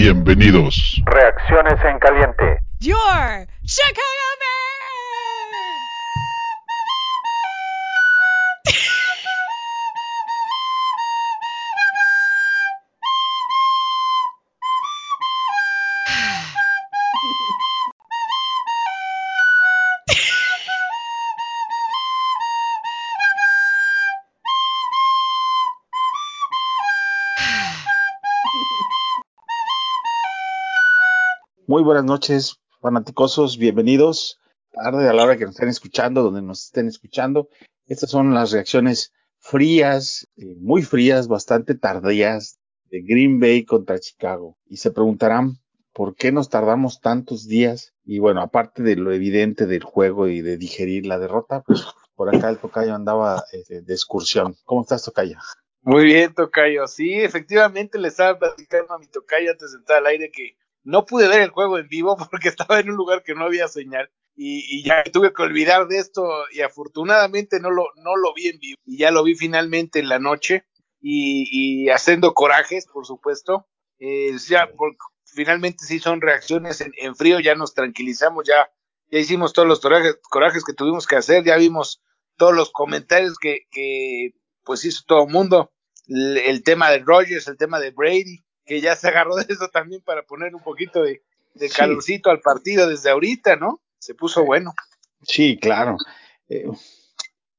Bienvenidos. Reacciones en caliente. Your Chicago Muy buenas noches, fanaticosos, bienvenidos. Tarde a la hora que nos estén escuchando, donde nos estén escuchando. Estas son las reacciones frías, eh, muy frías, bastante tardías de Green Bay contra Chicago. Y se preguntarán por qué nos tardamos tantos días. Y bueno, aparte de lo evidente del juego y de digerir la derrota, pues por acá el Tocayo andaba este, de excursión. ¿Cómo estás, Tocayo? Muy bien, Tocayo. Sí, efectivamente le estaba platicando a mi Tocayo antes de entrar al aire que no pude ver el juego en vivo porque estaba en un lugar que no había señal. Y, ya tuve que olvidar de esto y afortunadamente no lo, no lo vi en vivo. Y ya lo vi finalmente en la noche y, haciendo corajes, por supuesto. Eh, ya, finalmente sí son reacciones en, frío, ya nos tranquilizamos, ya, ya hicimos todos los corajes, que tuvimos que hacer, ya vimos todos los comentarios que, que pues hizo todo el mundo, el, el tema de Rogers, el tema de Brady, que ya se agarró de eso también para poner un poquito de, calorcito al partido desde ahorita, ¿no? Se puso bueno. Sí, claro. Eh,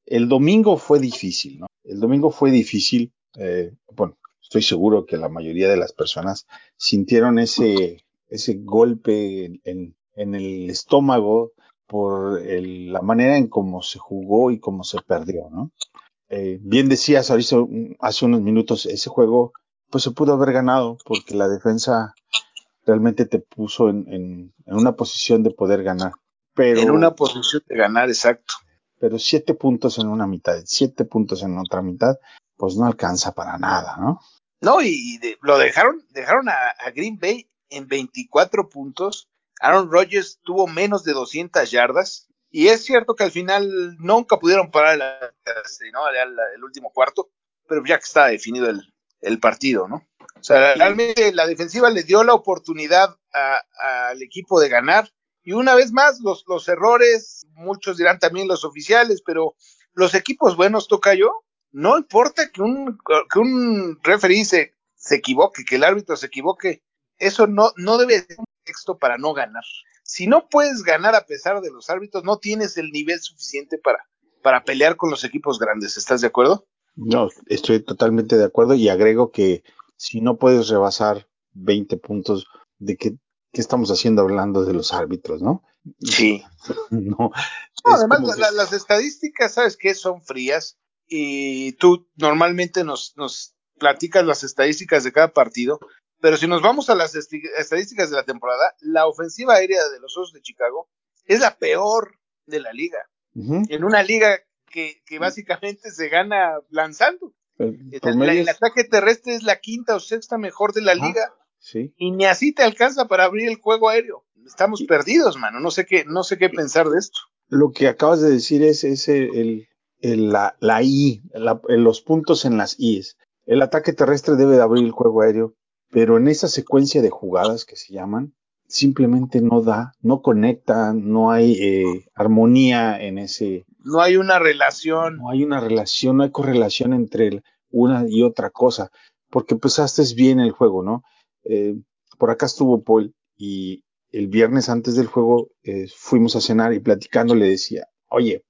el domingo fue difícil, ¿no? El domingo fue difícil. Eh, bueno, estoy seguro que la mayoría de las personas sintieron ese, ese golpe en, el estómago por la manera en cómo se jugó y cómo se perdió, ¿no? Eh, bien decías ahorita hace unos minutos, ese juego pues se pudo haber ganado porque la defensa realmente te puso en, una posición de poder ganar. Pero, en una posición de ganar, exacto. Pero siete puntos en una mitad, siete puntos en otra mitad, pues no alcanza para nada, ¿no? No, y lo dejaron, dejaron a, Green Bay en 24 puntos. Aaron Rodgers tuvo menos de 200 yardas. Y es cierto que al final nunca pudieron parar el último cuarto, pero ya que está definido el, el partido, ¿no? O sea, realmente la defensiva le dio la oportunidad al equipo de ganar. Y una vez más, los, los errores, muchos dirán también los oficiales, pero los equipos buenos, toca yo, no importa que un, que un referee se, se equivoque, que el árbitro se equivoque, eso no, no debe ser un texto para no ganar. Si no puedes ganar a pesar de los árbitros, no tienes el nivel suficiente para, para pelear con los equipos grandes. ¿Estás de acuerdo? No, estoy totalmente de acuerdo y agrego que si no puedes rebasar 20 puntos, ¿de qué, estamos haciendo hablando de los árbitros, no? Sí. no. además, las estadísticas, ¿sabes qué? Son frías y tú normalmente nos, nos platicas las estadísticas de cada partido, pero si nos vamos a las estadísticas de la temporada, la ofensiva aérea de los Osos de Chicago es la peor de la liga. En una liga que, básicamente se gana lanzando. El, ataque terrestre es la quinta o sexta mejor de la liga. Y ni así te alcanza para abrir el juego aéreo. Estamos perdidos, mano. No sé qué, no sé qué pensar de esto. Lo que acabas de decir es, el, la, la, I, los puntos en las I's. El ataque terrestre debe de abrir el juego aéreo, pero en esa secuencia de jugadas que se llaman, simplemente no da, no conecta, no hay eh, armonía en ese. No hay una relación. No hay una relación, no hay correlación entre una y otra cosa, porque empezaste bien el juego, ¿no? Eh, por acá estuvo Paul y el viernes antes del juego eh, fuimos a cenar y platicando le decía, oye,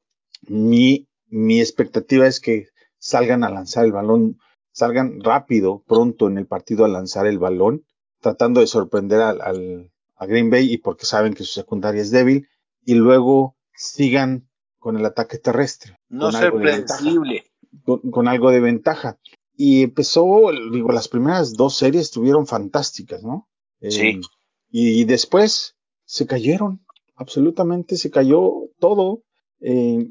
mi, mi expectativa es que salgan a lanzar el balón, salgan rápido, pronto en el partido a lanzar el balón, tratando de sorprender al, a Green Bay y porque saben que su secundaria es débil y luego sigan con el ataque terrestre. No ser predecible. Con, algo de ventaja. Y empezó, digo, las primeras dos series estuvieron fantásticas, ¿no? Sí. Eh, y, después se cayeron, absolutamente se cayó todo. Eh,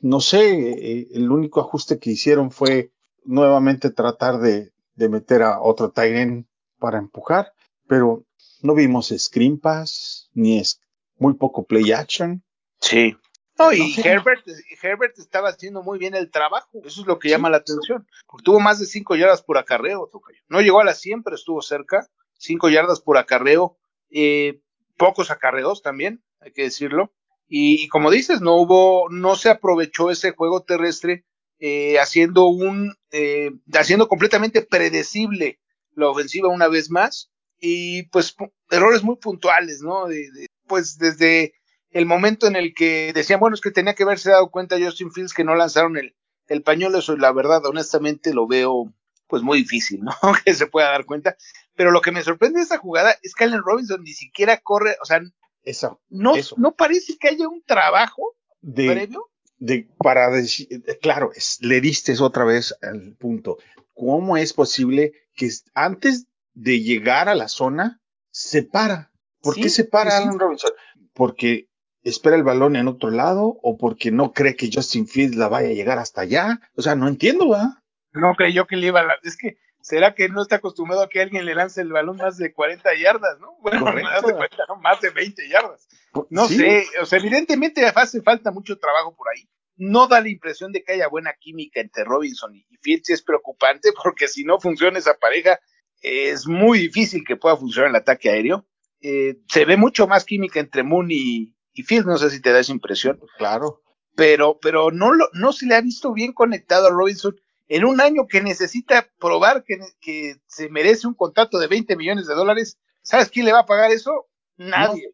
no sé, eh, el único ajuste que hicieron fue nuevamente tratar de, de meter a otro Tyren para empujar, pero no vimos screen pass, ni es muy poco play action. Sí. No, y Herbert, Herbert estaba haciendo muy bien el trabajo. Eso es lo que llama la atención. Porque tuvo más de cinco yardas por acarreo. No llegó a las 100, pero estuvo cerca. cinco yardas por acarreo, eh, pocos acarreos también, hay que decirlo. Y, y, como dices, no hubo, no se aprovechó ese juego terrestre eh, haciendo un, eh, haciendo completamente predecible la ofensiva una vez más y pues errores muy puntuales, ¿no? De, de, pues desde el momento en el que decían, bueno, es que tenía que haberse dado cuenta Justin Fields que no lanzaron el, el pañuelo, eso la verdad, honestamente lo veo pues muy difícil, ¿no? que se pueda dar cuenta. Pero lo que me sorprende de esta jugada es que Allen Robinson ni siquiera corre, o sea, eso, no, eso. no parece que haya un trabajo de, previo. De, para decir, claro, es, le diste otra vez al punto. ¿Cómo es posible que antes de llegar a la zona se para? ¿Por Sí, qué se para sí, Robinson? Porque espera el balón en otro lado o porque no cree que Justin Fields la vaya a llegar hasta allá. O sea, no entiendo, ¿verdad? No creyó que le iba a la... Es que, ¿será que no está acostumbrado a que alguien le lance el balón más de 40 yardas, no? Bueno, Correcto. más de 40, no, más de 20 yardas. No Sí. sé, o sea, evidentemente hace falta mucho trabajo por ahí. No da la impresión de que haya buena química entre Robinson y Fields y es preocupante porque si no funciona esa pareja, es muy difícil que pueda funcionar el ataque aéreo. Eh, se ve mucho más química entre Moon y, y Fields, no sé si te da esa impresión Claro. pero, pero no, lo, no se le ha visto bien conectado a Robinson en un año que necesita probar que, que se merece un contrato de 20 millones de dólares. ¿Sabes quién le va a pagar eso? Nadie.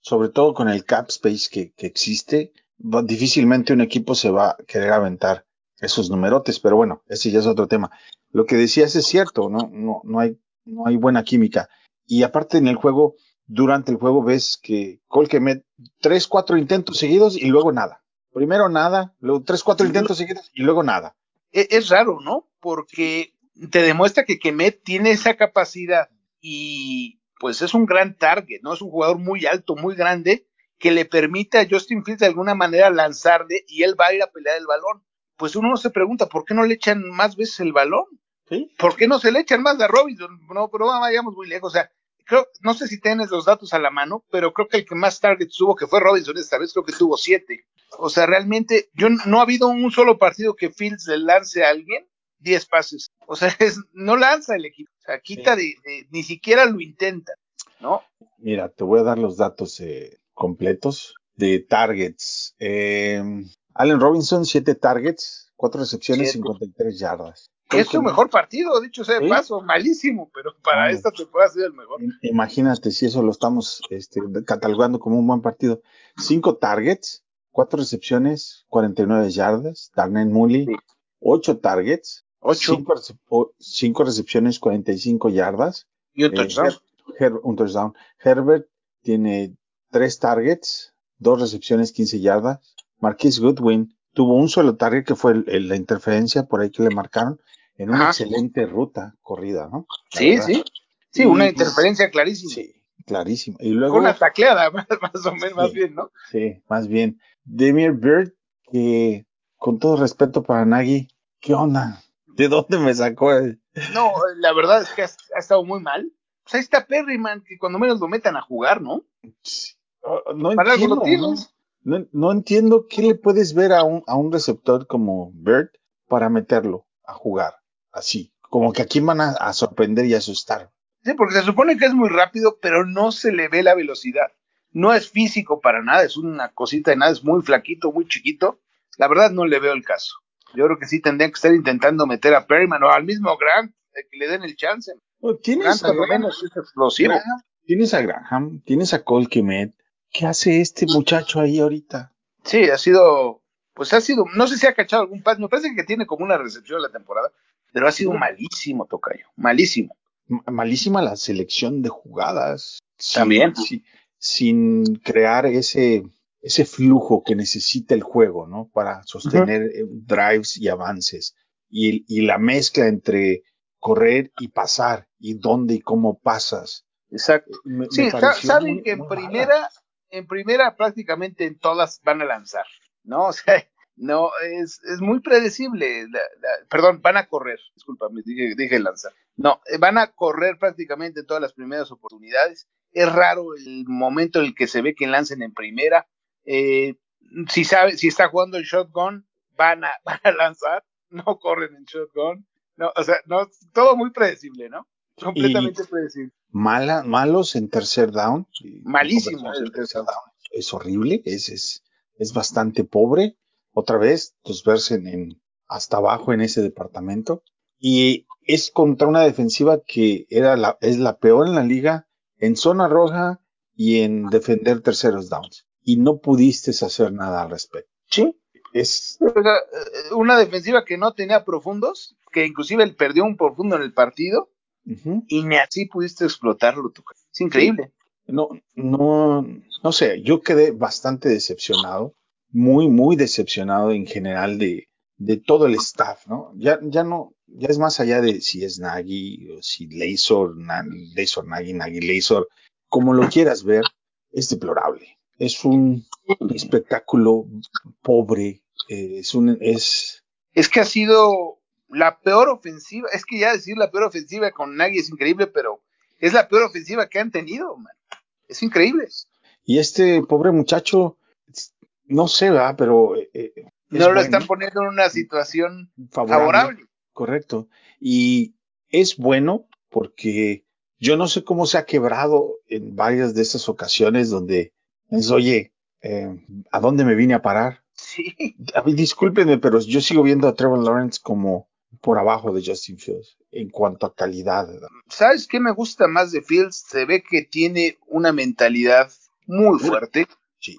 Sobre todo con el cap space que, que existe, difícilmente un equipo se va a querer aventar esos numerotes, pero bueno, ese ya es otro tema. Lo que decías es cierto, no, no, no hay, no hay buena química. Y aparte en el juego, durante el juego ves que Colquemet, tres, cuatro intentos seguidos y luego nada. Primero nada, luego tres, cuatro intentos seguidos y luego nada. E- Es, raro, ¿no? Porque te demuestra que Kemet tiene esa capacidad y pues es un gran target, ¿no? Es un jugador muy alto, muy grande, que le permite a Justin Fields de alguna manera lanzarle y él va a ir a pelear el balón. Pues uno se pregunta, ¿por qué no le echan más veces el balón? ¿Sí? ¿Por qué no se le echan más a Robinson? No, pero vayamos muy lejos. O sea, creo, no sé si tienes los datos a la mano, pero creo que el que más targets tuvo, que fue Robinson esta vez, creo que tuvo siete. O sea, realmente, yo no ha habido un solo partido que Fields le lance a alguien diez pases. O sea, es, no lanza el equipo. O sea, quita de, de- ni siquiera lo intenta, ¿no? Mira, te voy a dar los datos eh, completos de targets. Eh, Allen Robinson, siete targets, cuatro recepciones, Siete. 53 yardas. Es su mejor partido, dicho sea de Sí. paso, malísimo, pero para esta temporada ha sido el mejor. Im- Imagínate si eso lo estamos este, catalogando como un buen partido. Cinco targets, cuatro recepciones, 49 yardas. Darnell Mooney, Sí. ocho targets, Ocho. Cinco, recep- o- cinco recepciones, 45 yardas. Y un Eh, touchdown. Her- Her- un touchdown. Herbert tiene tres targets, dos recepciones, 15 yardas. Marquis Goodwin tuvo un solo target que fue el- el- la interferencia por ahí que le marcaron en una Ajá. excelente ruta corrida, ¿no? La Sí, verdad. sí. Sí, una Y- interferencia clarísima. Sí, clarísimo. Y luego, una tacleada, más, más o menos, más bien, ¿no? sí, más bien, Demir Bird, que con todo respeto para Nagy, ¿qué onda? ¿De dónde me sacó? el- No, la verdad es que ha, ha estado muy mal. Pues ahí está Perryman, que cuando menos lo metan a jugar, ¿no? No Para algo entiendo, lo. ¿no? No, no entiendo qué le puedes ver a un, a un receptor como Bird para meterlo a jugar así. Como que aquí van a, a sorprender y asustar. Sí, porque se supone que es muy rápido, pero no se le ve la velocidad. No es físico para nada, es una cosita de nada, es muy flaquito, muy chiquito. La verdad no le veo el caso. Yo creo que sí tendrían que estar intentando meter a Perryman o al mismo Grant, eh, que le den el chance. Oh, Grant Tienes a, Graham, menos es explosivo. Graham, tienes a Graham, tienes a Cole Kemet. ¿Qué hace este muchacho ahí ahorita? Sí, ha sido, pues ha sido, no sé si ha cachado algún pase, me parece que tiene como una recepción la temporada, pero ha sido malísimo, Tocayo, malísimo. M- Malísima la selección de jugadas. Sin- También. si- sin crear ese, ese flujo que necesita el juego, ¿no? Para sostener eh, drives y avances. Y, y la mezcla entre correr y pasar, y dónde y cómo pasas. Exacto. Me- Sí, me saben muy- que en mala. En primera prácticamente en todas van a lanzar, ¿no? O sea, no, es, es muy predecible. Perdón, van a correr, discúlpame, dije, dije lanzar. No, eh, van a correr prácticamente en todas las primeras oportunidades. Es raro el momento en el que se ve que lancen en primera. Eh, si sabe, si está jugando el shotgun, van a, van a lanzar, no corren en shotgun. No, o sea, no, todo muy predecible, ¿no? Completamente predecible. Mala, malos en tercer down. Malísimos en tercer down. Es horrible, es, es, es bastante pobre. Otra vez, pues verse en, en, hasta abajo en ese departamento. Y es contra una defensiva que era la, es la peor en la liga en zona roja y en defender terceros downs. Y no pudiste hacer nada al respecto. Sí. Es una defensiva que no tenía profundos, que inclusive él perdió un profundo en el partido uh -huh. y ni así pudiste explotarlo. Es increíble. No, no, no sé, yo quedé bastante decepcionado, muy, muy decepcionado en general de, de todo el staff, ¿no? Ya, ya no, ya es más allá de si es Nagy o si Laser, Laser Nagy, Nagy Laser, como lo quieras ver, es deplorable. Es un espectáculo pobre, eh, es un, es... Es que ha sido la peor ofensiva, es que ya decir la peor ofensiva con Nagy es increíble, pero es la peor ofensiva que han tenido, man. Es increíble. Y este pobre muchacho, no sé, ¿verdad? Pero... Eh, no lo bueno. están poniendo en una situación favorable. favorable. Correcto. Y es bueno porque yo no sé cómo se ha quebrado en varias de esas ocasiones donde es, oye, eh, ¿a dónde me vine a parar? Sí. A mí, discúlpenme, pero yo sigo viendo a Trevor Lawrence como por abajo de Justin Fields en cuanto a calidad. ¿Sabes qué me gusta más de Fields? Se ve que tiene una mentalidad muy fuerte. Sí.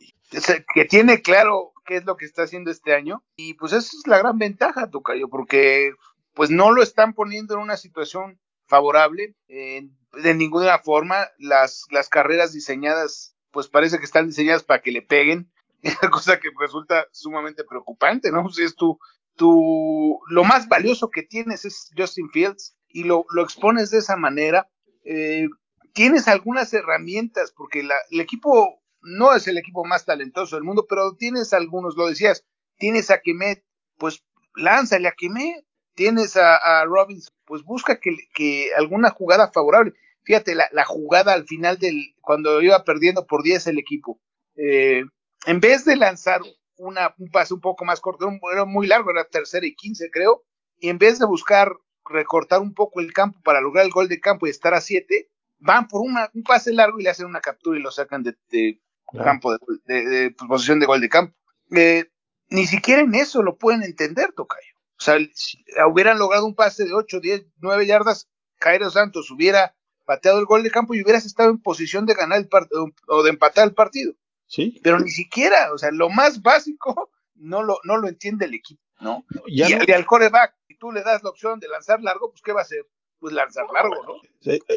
Que tiene claro qué es lo que está haciendo este año. Y pues esa es la gran ventaja, Tocayo, porque pues no lo están poniendo en una situación favorable eh, de ninguna forma. Las, las carreras diseñadas, pues parece que están diseñadas para que le peguen, cosa que resulta sumamente preocupante, ¿no? Si es tu, tu, lo más valioso que tienes es Justin Fields y lo, lo expones de esa manera. Eh, tienes algunas herramientas, porque la, el equipo no es el equipo más talentoso del mundo, pero tienes algunos, lo decías, tienes a Kemet, pues lánzale a Kemet, tienes a, a Robinson, pues busca que, que, alguna jugada favorable. Fíjate, la, la, jugada al final del, cuando iba perdiendo por 10 el equipo, eh, en vez de lanzar una, un pase un poco más corto, era muy largo, era tercera y 15 creo, y en vez de buscar recortar un poco el campo para lograr el gol de campo y estar a 7, van por una, un pase largo y le hacen una captura y lo sacan de, de claro. campo, de, de, de, posición de gol de campo. Eh, ni siquiera en eso lo pueden entender, Tocayo. O sea, si hubieran logrado un pase de 8, 10, 9 yardas, Cairo Santos hubiera pateado el gol de campo y hubieras estado en posición de ganar el partido o de empatar el partido. Sí. Pero ni siquiera, o sea, lo más básico no lo, no lo entiende el equipo, ¿no? Ya y, no. y, al coreback, si tú le das la opción de lanzar largo, pues ¿qué va a hacer? Pues lanzar largo, ¿no?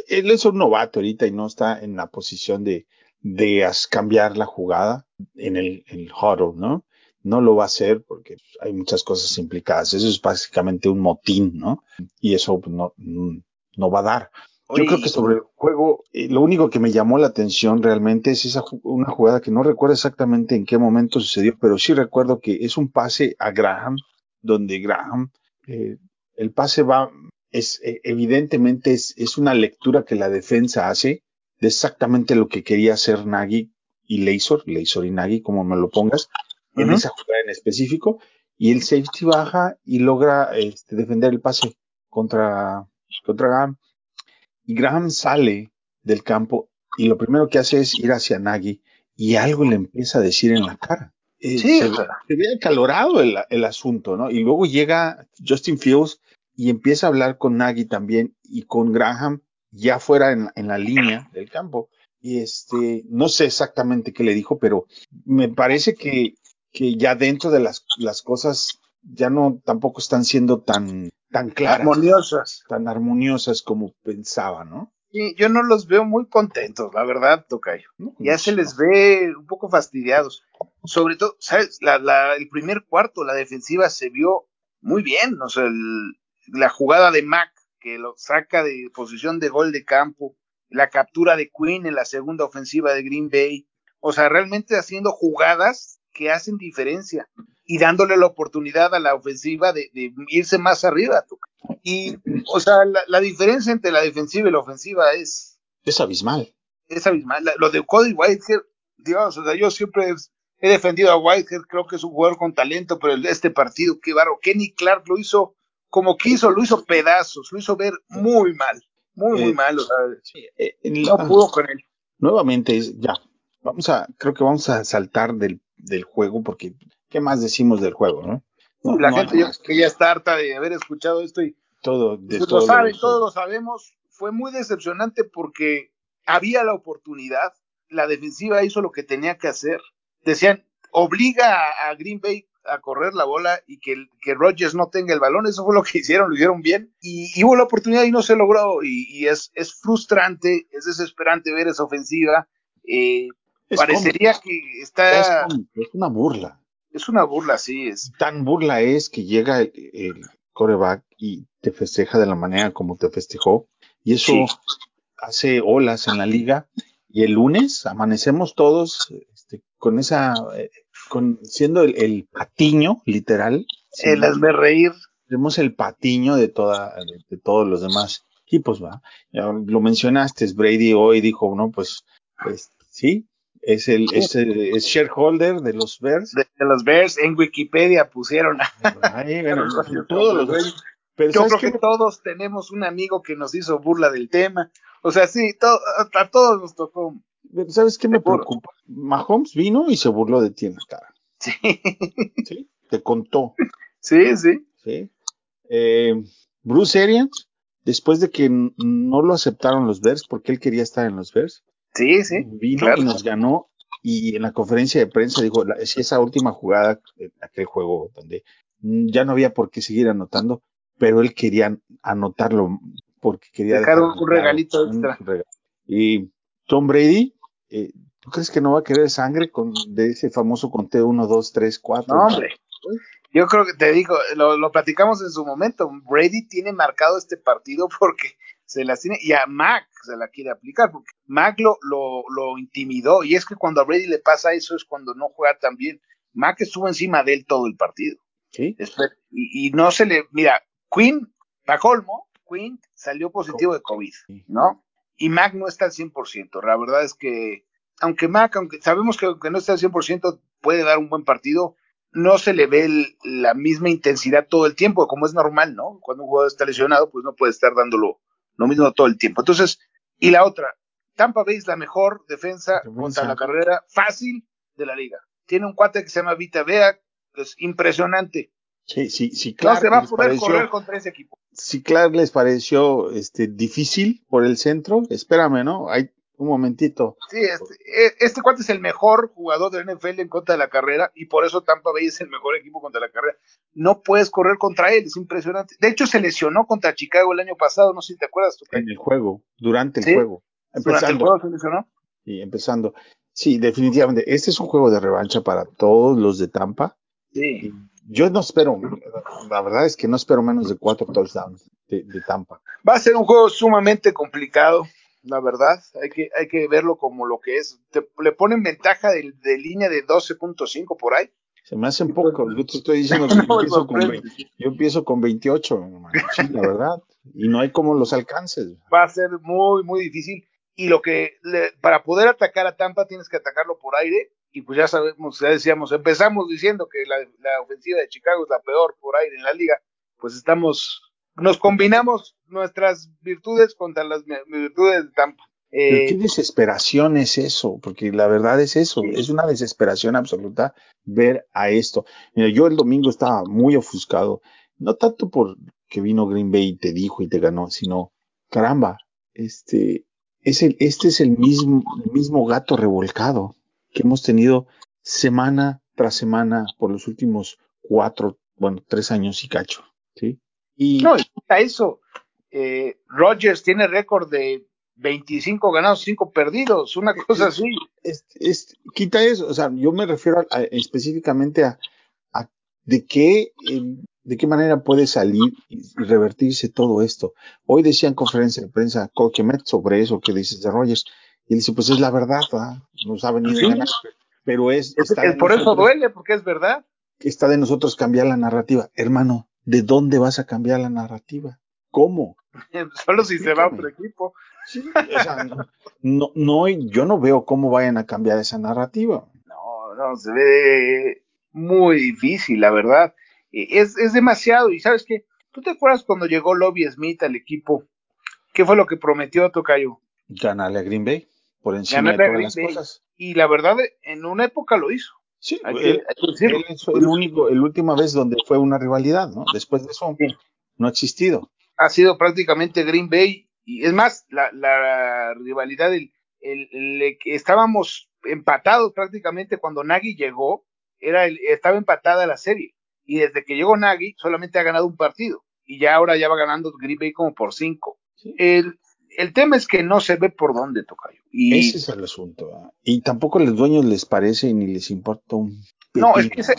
Él es un novato ahorita y no está en la posición de, de cambiar la jugada en el, el huddle, ¿no? no lo va a hacer porque hay muchas cosas implicadas. Eso es básicamente un motín, ¿no? Y eso no, no va a dar. Yo creo que sobre el juego, eh, lo único que me llamó la atención realmente es esa una jugada que no recuerdo exactamente en qué momento sucedió, pero sí recuerdo que es un pase a Graham, donde Graham, eh, el pase va, es eh, evidentemente es, es una lectura que la defensa hace de exactamente lo que quería hacer Nagy y Leisor, Leisor y Nagy, como me lo pongas, en uh -huh. esa jugada en específico, y el safety baja y logra este, defender el pase contra, contra Graham. Y Graham sale del campo y lo primero que hace es ir hacia Nagy y algo le empieza a decir en la cara. Eh, sí, se, se, ve acalorado el, el, asunto, ¿no? Y luego llega Justin Fields y empieza a hablar con Nagy también y con Graham ya fuera en, en la línea del campo. Y este, no sé exactamente qué le dijo, pero me parece que que ya dentro de las, las cosas ya no tampoco están siendo tan, tan claras. Armoniosas. Tan armoniosas como pensaba, ¿no? Sí, yo no los veo muy contentos, la verdad, Tocayo. No, ya no, se les ve un poco fastidiados. Sobre todo, ¿sabes? La, la, el primer cuarto, la defensiva se vio muy bien. O sea, el, la jugada de Mac, que lo saca de posición de gol de campo, la captura de Quinn en la segunda ofensiva de Green Bay. O sea, realmente haciendo jugadas que hacen diferencia y dándole la oportunidad a la ofensiva de, de irse más arriba. Y, o sea, la, la, diferencia entre la defensiva y la ofensiva es... Es abismal. Es abismal. La, lo de Cody Whitehead, Dios, o sea, yo siempre he defendido a Whitehead, creo que es un jugador con talento, pero este partido, qué barro. Kenny Clark lo hizo como quiso, lo hizo pedazos, lo hizo ver muy mal. muy, muy Eh, mal. o sea, Eh, no la- pudo con él. nuevamente ya. Vamos a, creo que vamos a saltar del, del juego porque ¿qué más decimos del juego, no? No, la no gente yo que ya está harta de haber escuchado esto y todo de pues todo lo saben, todos lo sabemos. Fue muy decepcionante porque había la oportunidad, la defensiva hizo lo que tenía que hacer. Decían, obliga a, Green Bay a correr la bola y que, que Rodgers no tenga el balón. Eso fue lo que hicieron, lo hicieron bien. Y, y hubo la oportunidad y no se logró. Y, y es, es frustrante, es desesperante ver esa ofensiva. Eh, Es parecería cómico, que es está. cómico, es una burla. Es una burla, sí. Es, Tan burla es que llega el, el coreback y te festeja de la manera como te festejó. Y eso Sí. hace olas en la liga. Y el lunes amanecemos todos este, con esa, eh, con siendo el, el patiño, literal. el hazme reír. Tenemos el patiño de toda, de, de todos los demás equipos, ¿va? Ya lo mencionaste, Brady hoy dijo, no, pues, pues sí, es el, es, el- es shareholder de los Bears. De, de los Bears en Wikipedia pusieron. Ay, bueno, todos los- pero Yo ¿sabes creo que todos tenemos un amigo que nos hizo burla del tema. O sea, sí, to- a, todos nos tocó. Pero ¿Sabes qué me preocupa? Mahomes vino y se burló de ti en la cara. Sí, ¿sí? Te contó. sí, sí. ¿sí? Eh, Bruce Arians, después de que no lo aceptaron los Bears, porque él quería estar en los Bears, Sí, sí. vino claro. y nos ganó. Y en la conferencia de prensa dijo, la- si esa última jugada, de aquel juego donde mm, ya no había por qué seguir anotando, pero él quería anotarlo porque quería Dejar un- dejar un regalito un extra. regalo. Y Tom Brady, eh, ¿tú crees que no va a querer sangre con de ese famoso conteo 1, 2, 3, 4? No, hombre. Yo creo que te digo, lo, lo platicamos en su momento. Brady tiene marcado este partido porque se las tiene, y a Mac se la quiere aplicar, porque Mac lo, lo, lo intimidó. Y es que cuando a Brady le pasa eso es cuando no juega tan bien. Mac estuvo encima de él todo el partido. Y, y no se le, mira, Quinn, para colmo, Quinn salió positivo de COVID, ¿no? Y Mac no está al 100%. La verdad es que, aunque Mac, aunque sabemos que aunque no está al 100%, puede dar un buen partido, no se le ve el- la misma intensidad todo el tiempo, como es normal, ¿no? Cuando un jugador está lesionado, pues no puede estar dándolo lo mismo todo el tiempo. Entonces, y la otra, Tampa Bay es la mejor defensa contra la carrera fácil de la liga. Tiene un cuate que se llama Vita Vea, es impresionante. Sí, sí, sí, No claro. se va a poder pareció- correr contra ese equipo. si Clark les pareció este difícil por el centro, espérame, ¿no? Hay un momentito. Sí, este, eh, este cuate es el mejor jugador del NFL en contra de la carrera y por eso Tampa Bay es el mejor equipo contra la carrera. No puedes correr contra él, es impresionante. De hecho, se lesionó contra Chicago el año pasado, no sé si te acuerdas. tú, en el juego, durante el Sí, juego. Durante el Empezando. juego se lesionó. Sí, empezando. Sí, definitivamente. Este es un juego de revancha para todos los de Tampa. Sí. Yo no espero, la verdad es que no espero menos de cuatro touchdowns de, de Tampa. Va a ser un juego sumamente complicado, la verdad. Hay que, hay que verlo como lo que es. Te, le ponen ventaja de, de línea de 12.5 por ahí. Se me hacen pocos. Yo te estoy diciendo que yo, No empiezo con, sorprende. ve- yo empiezo con 28, hermano. Sí, la verdad. Y no hay como los alcances. va a ser muy, muy difícil. Y lo que, le- para poder atacar a Tampa, tienes que atacarlo por aire. Y pues ya sabemos, ya decíamos, empezamos diciendo que la, la ofensiva de Chicago es la peor por aire en la liga. Pues estamos, nos combinamos nuestras virtudes contra las virtudes de Tampa. Pero Eh, qué desesperación es eso, porque la verdad es eso, Sí. es una desesperación absoluta ver a esto. Mira, yo el domingo estaba muy ofuscado, no tanto por que vino Green Bay y te dijo y te ganó, sino, caramba, este es el, este es el mismo, el mismo gato revolcado que hemos tenido semana tras semana por los últimos cuatro, bueno, tres años y cacho, ¿sí? Y no, a eso, eh, Rodgers tiene récord de 25 ganados, 5 perdidos, una cosa así. es, es- quita eso, o sea, yo me refiero a- a- específicamente a, a de qué eh, de qué manera puede salir y, revertirse todo esto. Hoy decía en conferencia de prensa Coquemet sobre eso que dices de Rogers, y él dice, pues es la verdad, ¿verdad? nos ha venido Sí. ganar, pero es, está, por eso duele, porque es verdad. está de nosotros cambiar la narrativa. Hermano, ¿de dónde vas a cambiar la narrativa? ¿Cómo? Solo si se va otro equipo. Sí, o sea, no, no, no, yo no veo cómo vayan a cambiar esa narrativa. No, no, se ve muy difícil, la verdad. Eh, Es, es demasiado. Y sabes qué, ¿tú te acuerdas cuando llegó Lobby Smith al equipo? ¿qué fue lo que prometió Tocayo? Ganarle a Green Bay por encima Ganarle de todas las Bay. cosas. Y la verdad, en una época lo hizo. Sí, él, él es el único, el última vez donde fue una rivalidad, ¿no? Después de eso Sí. no ha existido. ha sido prácticamente Green Bay. Y es más, la, la rivalidad, el, el- estábamos empatados prácticamente cuando Nagy llegó, era el, estaba empatada la serie. Y desde que llegó Nagy, solamente ha ganado un partido. Y ya ahora ya va ganando Green Bay como por cinco. Sí. El, el tema es que no se ve por dónde tocayo. Y Ese es el asunto. Y tampoco a los dueños les parece ni les importa un. No, es que ese-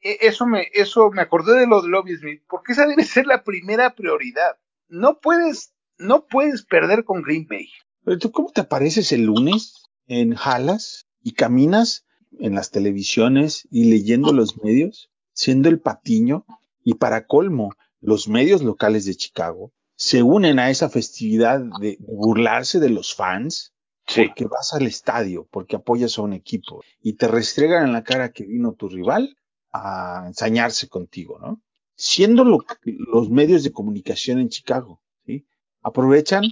e- eso me, eso me acordé de lo de Lobby Smith, porque esa debe ser la primera prioridad. No puedes, no puedes perder con Green Bay. Pero tú, ¿cómo te apareces el lunes en Jalas y caminas en las televisiones y leyendo los medios, siendo el patiño? Y para colmo, los medios locales de Chicago se unen a esa festividad de, de burlarse de los fans porque vas al estadio, porque apoyas a un equipo y te restregan en la cara que vino tu rival a ensañarse contigo, ¿no? Siendo lo- los medios de comunicación en Chicago, ¿sí? Aprovechan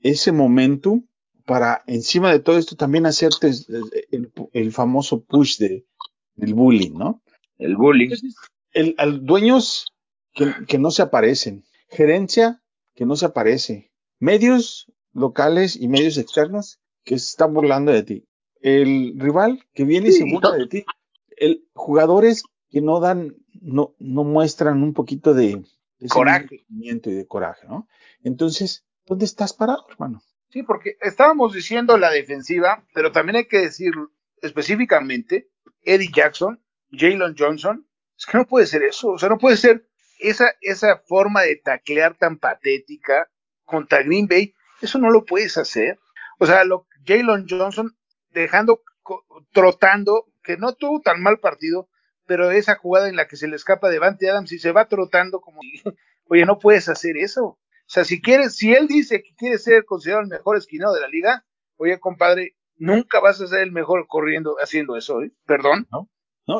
ese momento para, encima de todo esto, también hacerte eh, el, el famoso push de, del bullying, ¿no? El bullying. El, al dueños que, que no se aparecen, gerencia que no se aparece, medios locales y medios externos que se están burlando de ti, el rival que viene y se burla de ti, el jugadores que no dan, no, no muestran un poquito de, de Coraje. y de coraje, ¿no? Entonces, ¿dónde estás parado, hermano? Sí, porque estábamos diciendo la defensiva, pero también hay que decir específicamente Eddie Jackson, Jalen Johnson. Es que no puede ser eso, o sea, no puede ser esa, esa forma de taclear tan patética contra Green Bay. Eso no lo puedes hacer. O sea, lo, Jalen Johnson dejando, trotando, que no tuvo tan mal partido, pero esa jugada en la que se le escapa Devante Adams y se va trotando como, oye, no puedes hacer eso. O sea, si quieres, si él dice que quiere ser considerado el mejor esquinado de la liga, oye, compadre, nunca vas a ser el mejor corriendo, haciendo eso, ¿eh? Perdón. ¿No?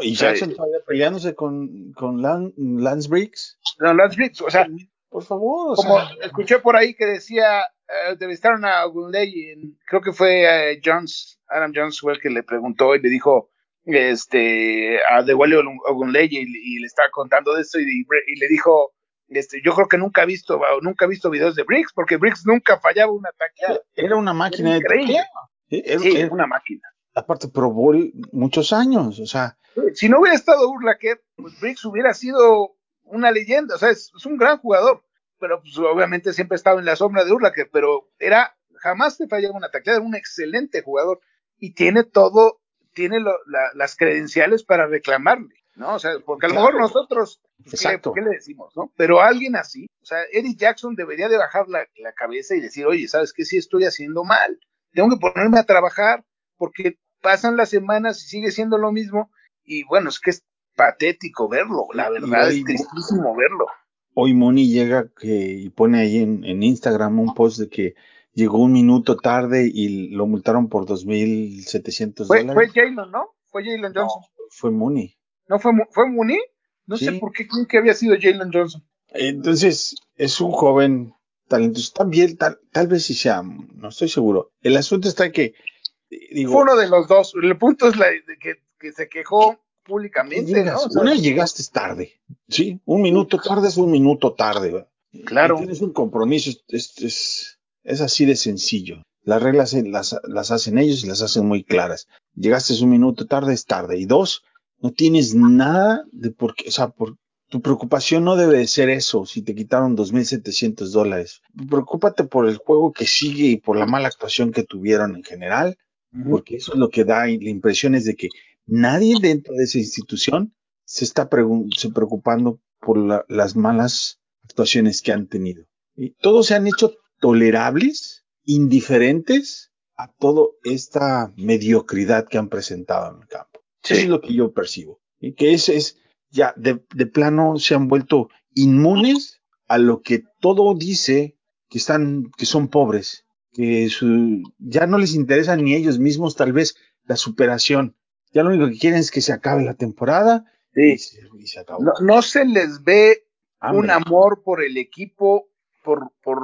Y O sea, Jackson todavía peleándose con, con Lan- Lance Briggs. No, Lance Briggs, o sea, Por favor, o como sea, escuché por ahí que decía, eh, entrevistaron a Ogunley, en- creo que fue eh, Jones, Adam Jones fue el que le preguntó y le dijo, este, a The Wally Ogunley y, y le estaba contando de esto y, y le dijo, este, yo creo que nunca ha visto, nunca ha visto videos de Briggs, porque Briggs nunca fallaba un ataque. era una máquina de Increíble. era- Sí, era- una máquina. Aparte probó el- muchos años, o sea, Si no hubiera estado Urlacher, pues Briggs hubiera sido una leyenda, o sea, es, es un gran jugador, pero pues obviamente siempre estaba en la sombra de Urlacher, pero era, jamás te fallaba una tacleada, era un excelente jugador y tiene todo, tiene lo- la- las credenciales para reclamarle, ¿no? O sea, porque a lo Claro. mejor nosotros, pues, ¿qué, Exacto. qué le decimos, no? Pero alguien así, o sea, Eddie Jackson debería de bajar la, la cabeza y decir, oye, ¿sabes qué? Sí estoy haciendo mal, tengo que ponerme a trabajar, porque pasan las semanas y sigue siendo lo mismo, y bueno, es que es patético verlo, la verdad, hoy- es tristísimo verlo. hoy Moni llega que, y pone ahí en, en Instagram un post de que llegó un minuto tarde y lo multaron por 2.700 Fue, fue dólares. Jalen, ¿no? Fue Jalen Johnson. Fue Moni. ¿No fue, fue Mooney? No sé por qué creen que había sido Jalen Johnson. Entonces, es un joven talentoso. También, tal, tal vez sí sea, no estoy seguro. El asunto está que, digo, Fue uno de los dos. El punto es la, de que, que se quejó públicamente, llegas, ¿no? O sea, una llegaste tarde, ¿sí? Un minuto tarde es un minuto tarde. ¿verdad? Claro. Y tienes un compromiso, es, es, es, es así de sencillo. Las reglas las, las hacen ellos y las hacen muy claras. Llegaste un minuto tarde, es tarde. Y dos, no tienes nada de por qué, o sea, por, tu preocupación no debe de ser eso, si te quitaron 2.700 dólares. Preocúpate por el juego que sigue y por la mala actuación que tuvieron en general, porque eso es lo que da la impresión es de que nadie dentro de esa institución se está se preocupando por la- las malas actuaciones que han tenido. Y todos se han hecho tolerables, indiferentes a toda esta mediocridad que han presentado en el campo. Eso es lo que yo percibo. Y que es, es ya de, de plano se han vuelto inmunes a lo que todo dice que están, que son pobres, que su, ya no les interesa ni ellos mismos tal vez la superación. Ya lo único que quieren es que se acabe la temporada y, se, y se acabó. No, no se les ve Hambre. un amor por el equipo por, por